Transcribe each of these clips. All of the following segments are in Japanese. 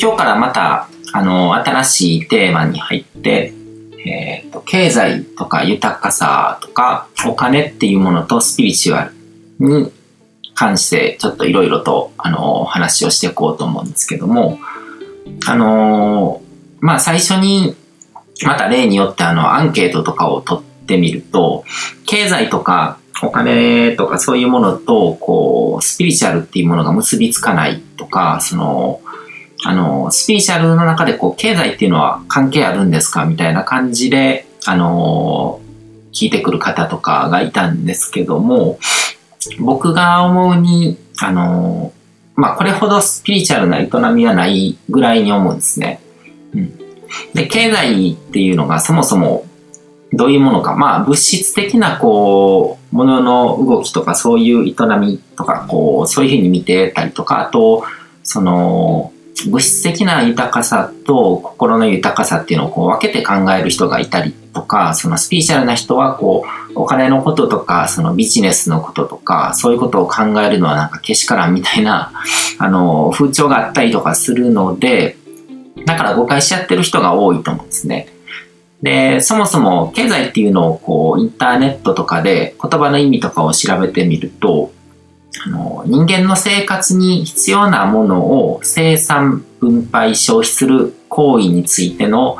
今日からまた、あの、新しいテーマに入って、えっ、ー、と、経済とか豊かさとか、お金っていうものとスピリチュアルに関して、ちょっといろいろと、あの、話をしていこうと思うんですけども、あのまあ、最初に、また例によってあの、アンケートとかを取ってみると、経済とかお金とかそういうものと、こう、スピリチュアルっていうものが結びつかないとか、その、あの、スピリチュアルの中でこう、経済っていうのは関係あるんですかみたいな感じで、あの、聞いてくる方とかがいたんですけども、僕が思うに、あの、まあ、これほどスピリチュアルな営みはないぐらいに思うんですね。うん。で、経済っていうのがそもそもどういうものか、まあ、物質的な、こう、ものの動きとか、そういう営みとか、こう、そういうふうに見てたりとか、あと、その、物質的な豊かさと心の豊かさっていうのをこう分けて考える人がいたりとか、そのスピリチュアルな人はこう、お金のこととか、そのビジネスのこととか、そういうことを考えるのはなんかけしからんみたいな、あの、風潮があったりとかするので、だから誤解しちゃってる人が多いと思うんですね。で、そもそも経済っていうのをこう、インターネットとかで言葉の意味とかを調べてみると、あの、人間の生活に必要なものを生産、分配、消費する行為についての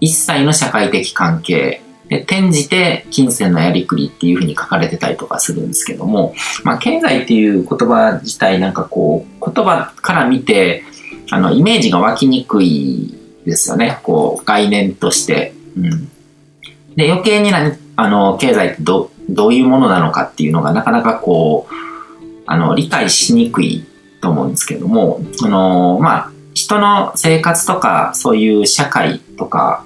一切の社会的関係で、転じて金銭のやりくりっていうふうに書かれてたりとかするんですけども、まあ、経済っていう言葉自体なんかこう、言葉から見て、あの、イメージが湧きにくいですよね。こう、概念として。うん。で、余計に何、あの、経済ってど、どういうものなのかっていうのがなかなかこう、あの、理解しにくいと思うんですけども、あの、まあ、人の生活とか、そういう社会とか、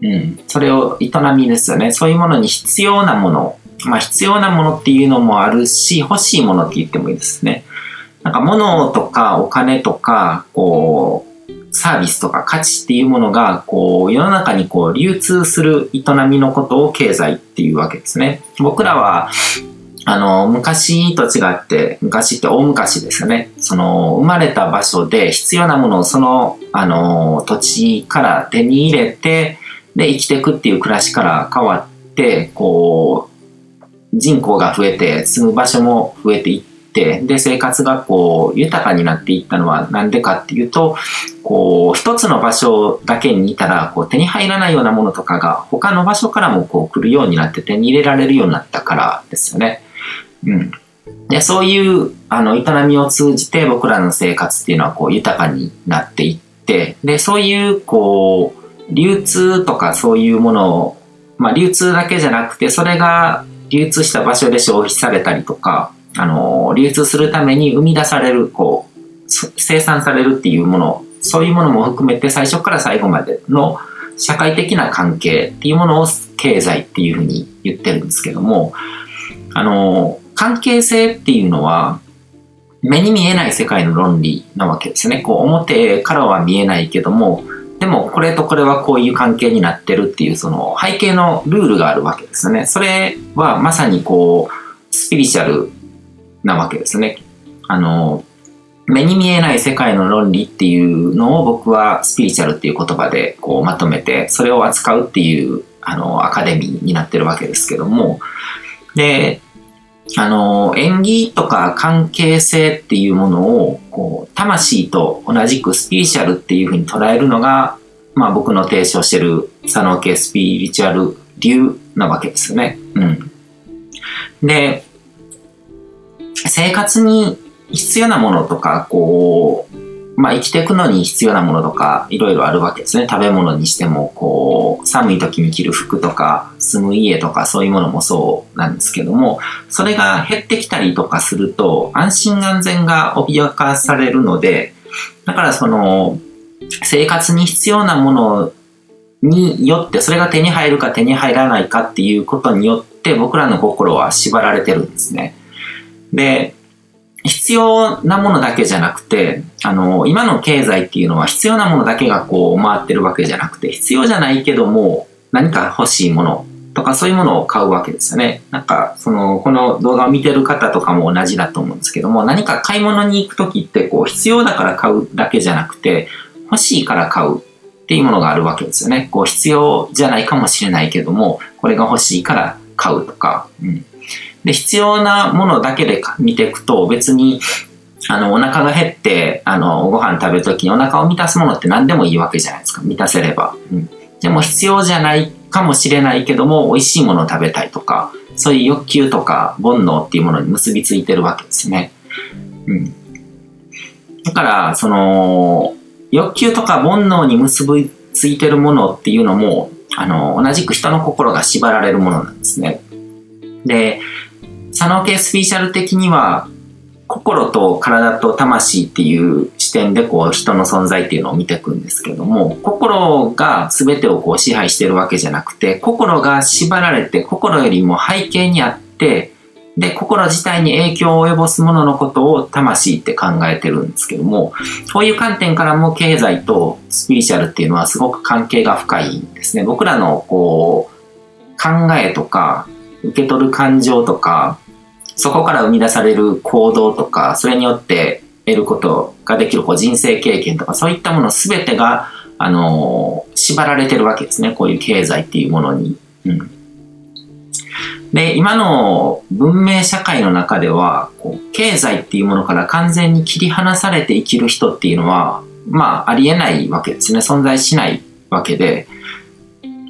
うん、それを営みですよね。そういうものに必要なもの、まあ、必要なものっていうのもあるし、欲しいものって言ってもいいですね。なんか物とかお金とか、こう、サービスとか価値っていうものが、こう、世の中にこう、流通する営みのことを経済っていうわけですね。僕らは、あの、昔と違って、昔って大昔ですよね。その、生まれた場所で必要なものをその、あの、土地から手に入れて、で、生きていくっていう暮らしから変わって、こう、人口が増えて、住む場所も増えていって、で、生活がこう、豊かになっていったのはなんでかっていうと、こう、一つの場所だけにいたら、こう、手に入らないようなものとかが、他の場所からもこう、来るようになって手に入れられるようになったからですよね。うん。で、そういう、あの、営みを通じて僕らの生活っていうのはこう豊かになっていって、で、そういう、こう、流通とかそういうものを、まあ流通だけじゃなくて、それが流通した場所で消費されたりとか、あの、流通するために生み出される、こう、生産されるっていうもの、そういうものも含めて最初から最後までの社会的な関係っていうものを経済っていうふうに言ってるんですけども、あの、関係性っていうのは、目に見えない世界の論理なわけですね。こう、表からは見えないけども、でも、これとこれはこういう関係になってるっていう、その背景のルールがあるわけですね。それはまさにこう、スピリチュアルなわけですね。あの、目に見えない世界の論理っていうのを僕はスピリチュアルっていう言葉でこうまとめて、それを扱うっていうあのアカデミーになってるわけですけども、で、あの、縁起とか関係性っていうものを、こう、魂と同じくスピリチュアルっていうふうに捉えるのが、まあ僕の提唱してる佐野系スピリチュアル流なわけですよね。うん。で、生活に必要なものとか、こう、まあ生きていくのに必要なものとかいろいろあるわけですね。食べ物にしても、こう、寒い時に着る服とか、住む家とかそういうものもそうなんですけども、それが減ってきたりとかすると、安心安全が脅かされるので、だからその、生活に必要なものによって、それが手に入るか手に入らないかっていうことによって、僕らの心は縛られてるんですね。で、必要なものだけじゃなくて、あの、今の経済っていうのは必要なものだけがこう回ってるわけじゃなくて、必要じゃないけども、何か欲しいものとかそういうものを買うわけですよね。なんか、その、この動画を見てる方とかも同じだと思うんですけども、何か買い物に行くときってこう必要だから買うだけじゃなくて、欲しいから買うっていうものがあるわけですよね。こう必要じゃないかもしれないけども、これが欲しいから買うとか。うん、で、必要なものだけで見ていくと別にあの、お腹が減って、あの、ご飯食べるときにお腹を満たすものって何でもいいわけじゃないですか。満たせれば。うん。でも必要じゃないかもしれないけども、美味しいものを食べたいとか、そういう欲求とか煩悩っていうものに結びついてるわけですね。うん。だから、その、欲求とか煩悩に結びついてるものっていうのも、あの、同じく人の心が縛られるものなんですね。で、佐野系スピーシャル的には、心と体と魂っていう視点でこう人の存在っていうのを見ていくんですけども、心が全てをこう支配してるわけじゃなくて、心が縛られて心よりも背景にあって、で、心自体に影響を及ぼすもののことを魂って考えてるんですけども、こういう観点からも経済とスピリチュアルっていうのはすごく関係が深いんですね。僕らのこう、考えとか、受け取る感情とか、そこから生み出される行動とか、それによって得ることができるこう人生経験とか、そういったもの全てが、あのー、縛られてるわけですね。こういう経済っていうものに。うん。で、今の文明社会の中では、こう経済っていうものから完全に切り離されて生きる人っていうのは、まあ、ありえないわけですね。存在しないわけで。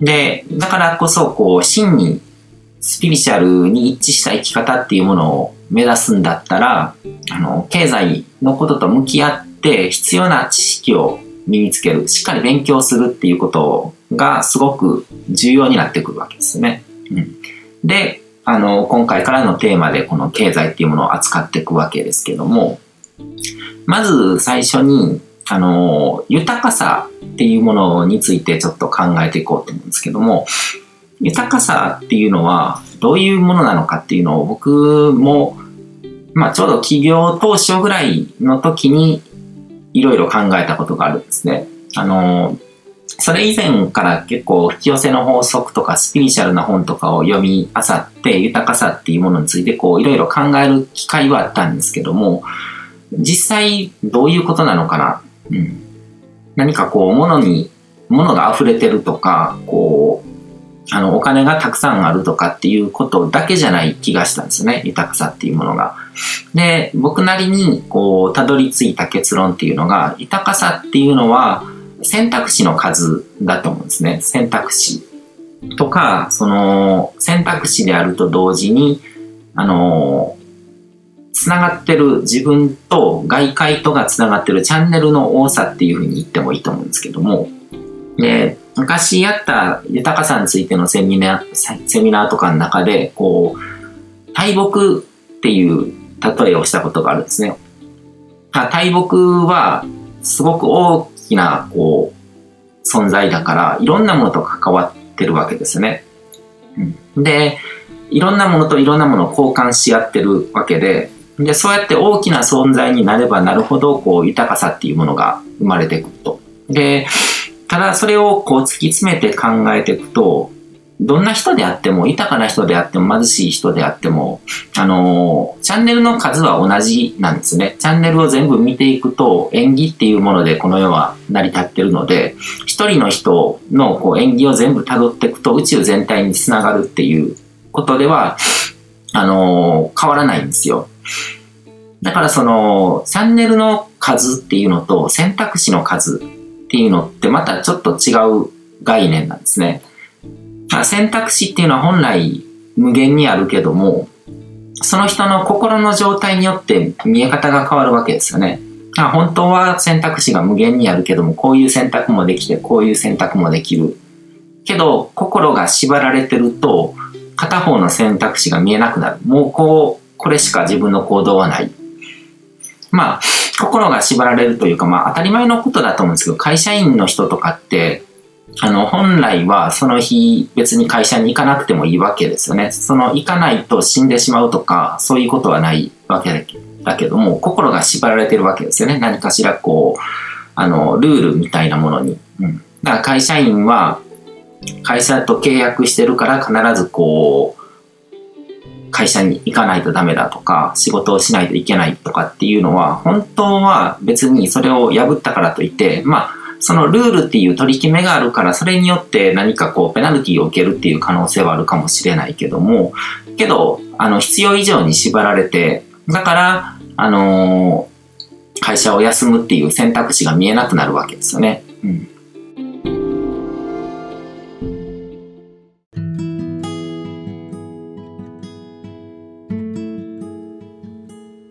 で、だからこそ、こう、真にスピリチュアルに一致した生き方っていうものを目指すんだったら、あの、経済のことと向き合って必要な知識を身につける、しっかり勉強するっていうことがすごく重要になってくるわけですね。うん、で、あの、今回からのテーマでこの経済っていうものを扱っていくわけですけども、まず最初に、あの、豊かさっていうものについてちょっと考えていこうと思うんですけども、豊かさっていうのはどういうものなのかっていうのを僕も、まあ、ちょうど企業当初ぐらいの時にいろいろ考えたことがあるんですね。あの、それ以前から結構引き寄せの法則とかスピリチュアルな本とかを読み漁って豊かさっていうものについてこういろいろ考える機会はあったんですけども、実際どういうことなのかな？うん、何かこう物に、物が溢れてるとか、こうあの、お金がたくさんあるとかっていうことだけじゃない気がしたんですね。豊かさっていうものが。で、僕なりに、こう、たどり着いた結論っていうのが、豊かさっていうのは、選択肢の数だと思うんですね。選択肢。とか、その、選択肢であると同時に、あの、つながってる自分と外界とがつながってるチャンネルの多さっていうふうに言ってもいいと思うんですけども、で、昔やった豊かさについてのセミナー、セミナーとかの中で、こう、大木っていう例えをしたことがあるんですね。大木はすごく大きな、こう、存在だから、いろんなものと関わってるわけですね。うん、で、いろんなものといろんなものを交換し合ってるわけで、で、そうやって大きな存在になればなるほど、こう、豊かさっていうものが生まれてくると。で、ただそれをこう突き詰めて考えていくと、どんな人であっても、豊かな人であっても、貧しい人であっても、あのー、チャンネルの数は同じなんですね。チャンネルを全部見ていくと、演技っていうものでこの世は成り立ってるので、一人の人のこう演技を全部辿っていくと、宇宙全体につながるっていうことでは、あのー、変わらないんですよ。だからその、チャンネルの数っていうのと選択肢の数っていうのってまたちょっと違う概念なんですね。選択肢っていうのは本来無限にあるけども、その人の心の状態によって見え方が変わるわけですよね。本当は選択肢が無限にあるけども、こういう選択もできて、こういう選択もできる。けど、心が縛られてると、片方の選択肢が見えなくなる。もうこう、これしか自分の行動はない。まあ、心が縛られるというか、まあ当たり前のことだと思うんですけど、会社員の人とかって、あの、本来はその日別に会社に行かなくてもいいわけですよね。その行かないと死んでしまうとか、そういうことはないわけだけども、心が縛られてるわけですよね。何かしらこう、あの、ルールみたいなものに。うん。だから会社員は、会社と契約してるから必ずこう、会社に行かないとダメだとか、仕事をしないといけないとかっていうのは、本当は別にそれを破ったからといって、まあ、そのルールっていう取り決めがあるから、それによって何かこう、ペナルティーを受けるっていう可能性はあるかもしれないけども、けど、あの、必要以上に縛られて、だから、あのー、会社を休むっていう選択肢が見えなくなるわけですよね。うん。